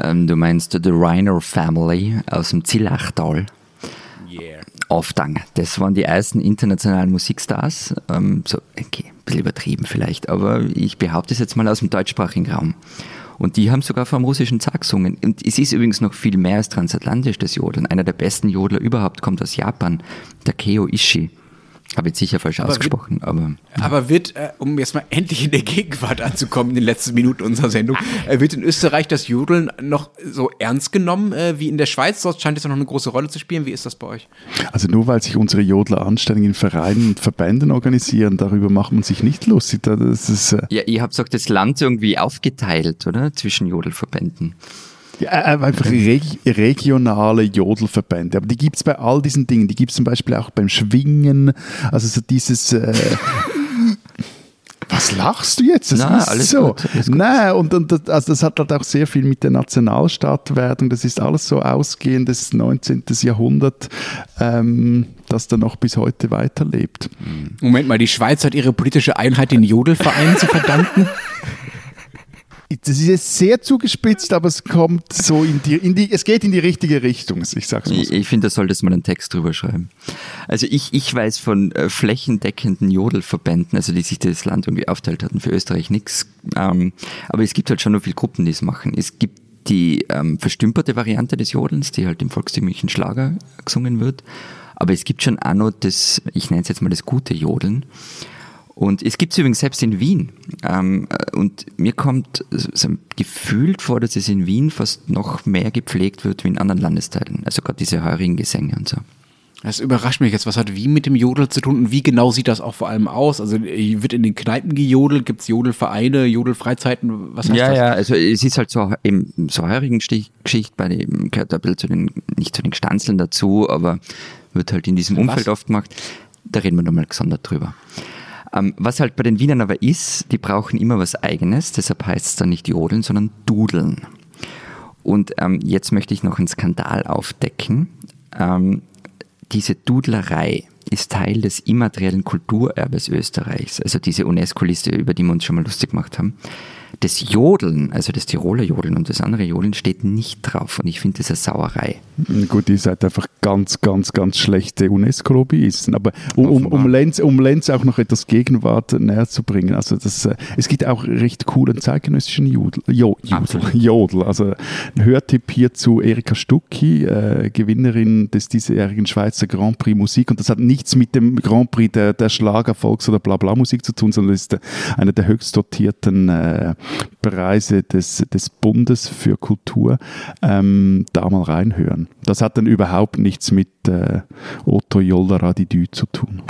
Ähm, du meinst The Reiner Family aus dem Zillachtal? Yeah. Aufdang. Das waren die ersten internationalen Musikstars. Ähm, so, okay, ein bisschen übertrieben vielleicht, aber ich behaupte es jetzt mal aus dem deutschsprachigen Raum. Und die haben sogar vom russischen Zar gesungen. Und es ist übrigens noch viel mehr als transatlantisch, das Jodeln. Einer der besten Jodler überhaupt kommt aus Japan, der Keo Ishii. Habe jetzt sicher falsch aber ausgesprochen, wird, aber. Aber wird, äh, um jetzt mal endlich in der Gegenwart anzukommen, in den letzten Minuten unserer Sendung, äh, wird in Österreich das Jodeln noch so ernst genommen äh, wie in der Schweiz? Dort scheint es noch eine große Rolle zu spielen. Wie ist das bei euch? Also nur weil sich unsere Jodler anständig in Vereinen und Verbänden organisieren, darüber macht man sich nicht lustig. Das ist, äh ja, ihr habt auch das Land irgendwie aufgeteilt, oder? Zwischen Jodelverbänden. Ja, äh, äh, einfach reg regionale Jodelverbände. Aber die gibt es bei all diesen Dingen. Die gibt es zum Beispiel auch beim Schwingen. Also so dieses. Äh, was lachst du jetzt? Das Nein, ist alles so. Gut, alles gut. Nein, und, und das, also das hat halt auch sehr viel mit der Nationalstadtwerdung. Das ist alles so ausgehendes 19. Jahrhundert, ähm, das dann noch bis heute weiterlebt. Moment mal, die Schweiz hat ihre politische Einheit den Jodelvereinen zu verdanken? das ist jetzt sehr zugespitzt, aber es kommt so in die, in die es geht in die richtige Richtung, ich sag's mal so. Ich, ich finde, da solltest man einen Text drüber schreiben. Also ich, ich weiß von äh, flächendeckenden Jodelverbänden, also die sich das Land irgendwie aufteilt hatten, für Österreich nichts. Ähm, aber es gibt halt schon noch viele Gruppen, die es machen. Es gibt die ähm, verstümperte Variante des Jodelns, die halt im volkstümlichen Schlager gesungen wird. Aber es gibt schon auch noch das, ich nenne es jetzt mal das gute Jodeln. Und es gibt es übrigens selbst in Wien. Ähm, äh, und mir kommt so gefühlt vor, dass es in Wien fast noch mehr gepflegt wird wie in anderen Landesteilen. Also gerade diese heurigen Gesänge und so. Das überrascht mich jetzt. Was hat Wien mit dem Jodel zu tun und wie genau sieht das auch vor allem aus? Also wird in den Kneipen gejodelt? Gibt es Jodelvereine, Jodelfreizeiten? Was heißt ja, das? Ja, also es ist halt so im so heurigen Geschichte, bei dem gehört ein bisschen zu den, nicht zu den Stanzeln dazu, aber wird halt in diesem Umfeld was? oft gemacht. Da reden wir nochmal gesondert drüber. Ähm, was halt bei den Wienern aber ist, die brauchen immer was Eigenes, deshalb heißt es dann nicht Jodeln, sondern Dudeln. Und ähm, jetzt möchte ich noch einen Skandal aufdecken. Ähm, diese Dudlerei ist Teil des immateriellen Kulturerbes Österreichs, also diese UNESCO-Liste, über die wir uns schon mal lustig gemacht haben. Das Jodeln, also das Tiroler Jodeln und das andere Jodeln steht nicht drauf und ich finde das eine Sauerei. Gut, ihr seid einfach ganz, ganz, ganz schlechte UNESCO-Lobbyisten. Aber um, um, um, Lenz, um Lenz auch noch etwas Gegenwart näher zu bringen, also das, äh, es gibt auch recht coolen zeitgenössischen Jodel. Jo, Jodel, Jodel. Also ein Hörtipp hier zu Erika Stucki, äh, Gewinnerin des diesjährigen Schweizer Grand Prix Musik. Und das hat nichts mit dem Grand Prix der, der Schlager, Volks- oder Blabla-Musik zu tun, sondern ist einer der höchst dotierten äh, Preise des, des Bundes für Kultur. Ähm, da mal reinhören. Das hat dann überhaupt nichts mit äh, Otto Jolleradi zu tun.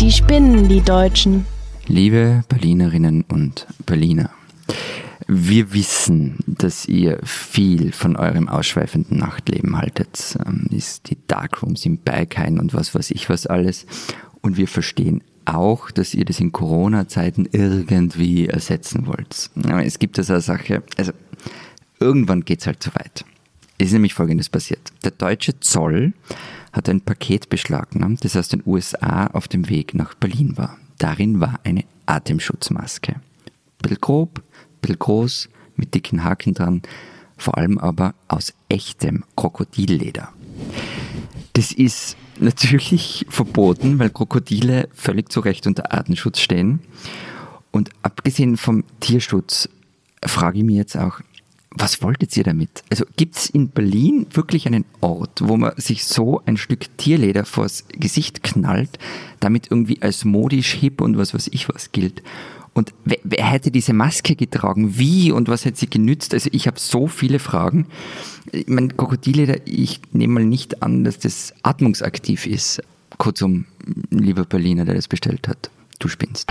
Die spinnen, die Deutschen. Liebe Berlinerinnen und Berliner, wir wissen, dass ihr viel von eurem ausschweifenden Nachtleben haltet. Ähm, ist die Darkrooms im Berghain und was weiß ich was alles. Und wir verstehen auch, dass ihr das in Corona-Zeiten irgendwie ersetzen wollt. Es gibt also eine Sache, also irgendwann geht es halt zu weit. Es ist nämlich Folgendes passiert. Der deutsche Zoll hat ein Paket beschlagnahmt, das aus den USA auf dem Weg nach Berlin war. Darin war eine Atemschutzmaske. Bisschen grob, bisschen groß, mit dicken Haken dran, vor allem aber aus echtem Krokodilleder. Das ist natürlich verboten, weil Krokodile völlig zu Recht unter Artenschutz stehen. Und abgesehen vom Tierschutz frage ich mich jetzt auch, was wolltet ihr damit? Also gibt es in Berlin wirklich einen Ort, wo man sich so ein Stück Tierleder vors Gesicht knallt, damit irgendwie als modisch hip und was weiß ich was gilt? Und wer, wer hätte diese Maske getragen? Wie und was hätte sie genützt? Also ich habe so viele Fragen. Ich meine, Krokodilleder, ich nehme mal nicht an, dass das atmungsaktiv ist. Kurzum, lieber Berliner, der das bestellt hat, du spinnst.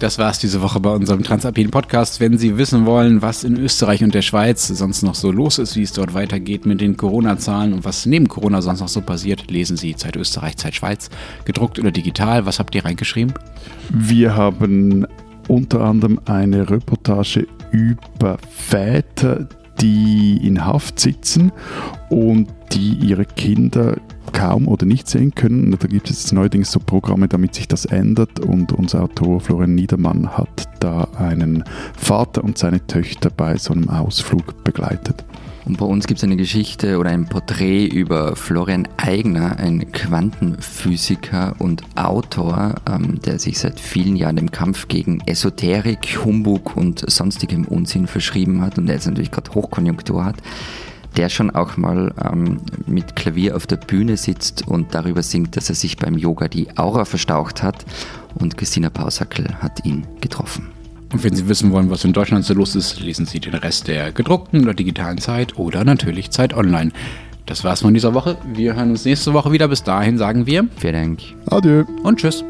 Das war es diese Woche bei unserem Transalpinen Podcast. Wenn Sie wissen wollen, was in Österreich und der Schweiz sonst noch so los ist, wie es dort weitergeht mit den Corona-Zahlen und was neben Corona sonst noch so passiert, lesen Sie Zeit Österreich, Zeit Schweiz, gedruckt oder digital. Was habt ihr reingeschrieben? Wir haben unter anderem eine Reportage über Väter, die in Haft sitzen und die ihre Kinder kaum oder nicht sehen können. Da gibt es jetzt neuerdings so Programme, damit sich das ändert. Und unser Autor Florian Niedermann hat da einen Vater und seine Töchter bei so einem Ausflug begleitet. Und bei uns gibt es eine Geschichte oder ein Porträt über Florian Eigner, ein Quantenphysiker und Autor, ähm, der sich seit vielen Jahren dem Kampf gegen Esoterik, Humbug und sonstigem Unsinn verschrieben hat und der jetzt natürlich gerade Hochkonjunktur hat der schon auch mal ähm, mit Klavier auf der Bühne sitzt und darüber singt, dass er sich beim Yoga die Aura verstaucht hat. Und Christina Pausackel hat ihn getroffen. Und wenn Sie wissen wollen, was in Deutschland so los ist, lesen Sie den Rest der gedruckten oder digitalen Zeit oder natürlich Zeit Online. Das war's von dieser Woche. Wir hören uns nächste Woche wieder. Bis dahin sagen wir. Vielen Dank. Adieu. Und tschüss.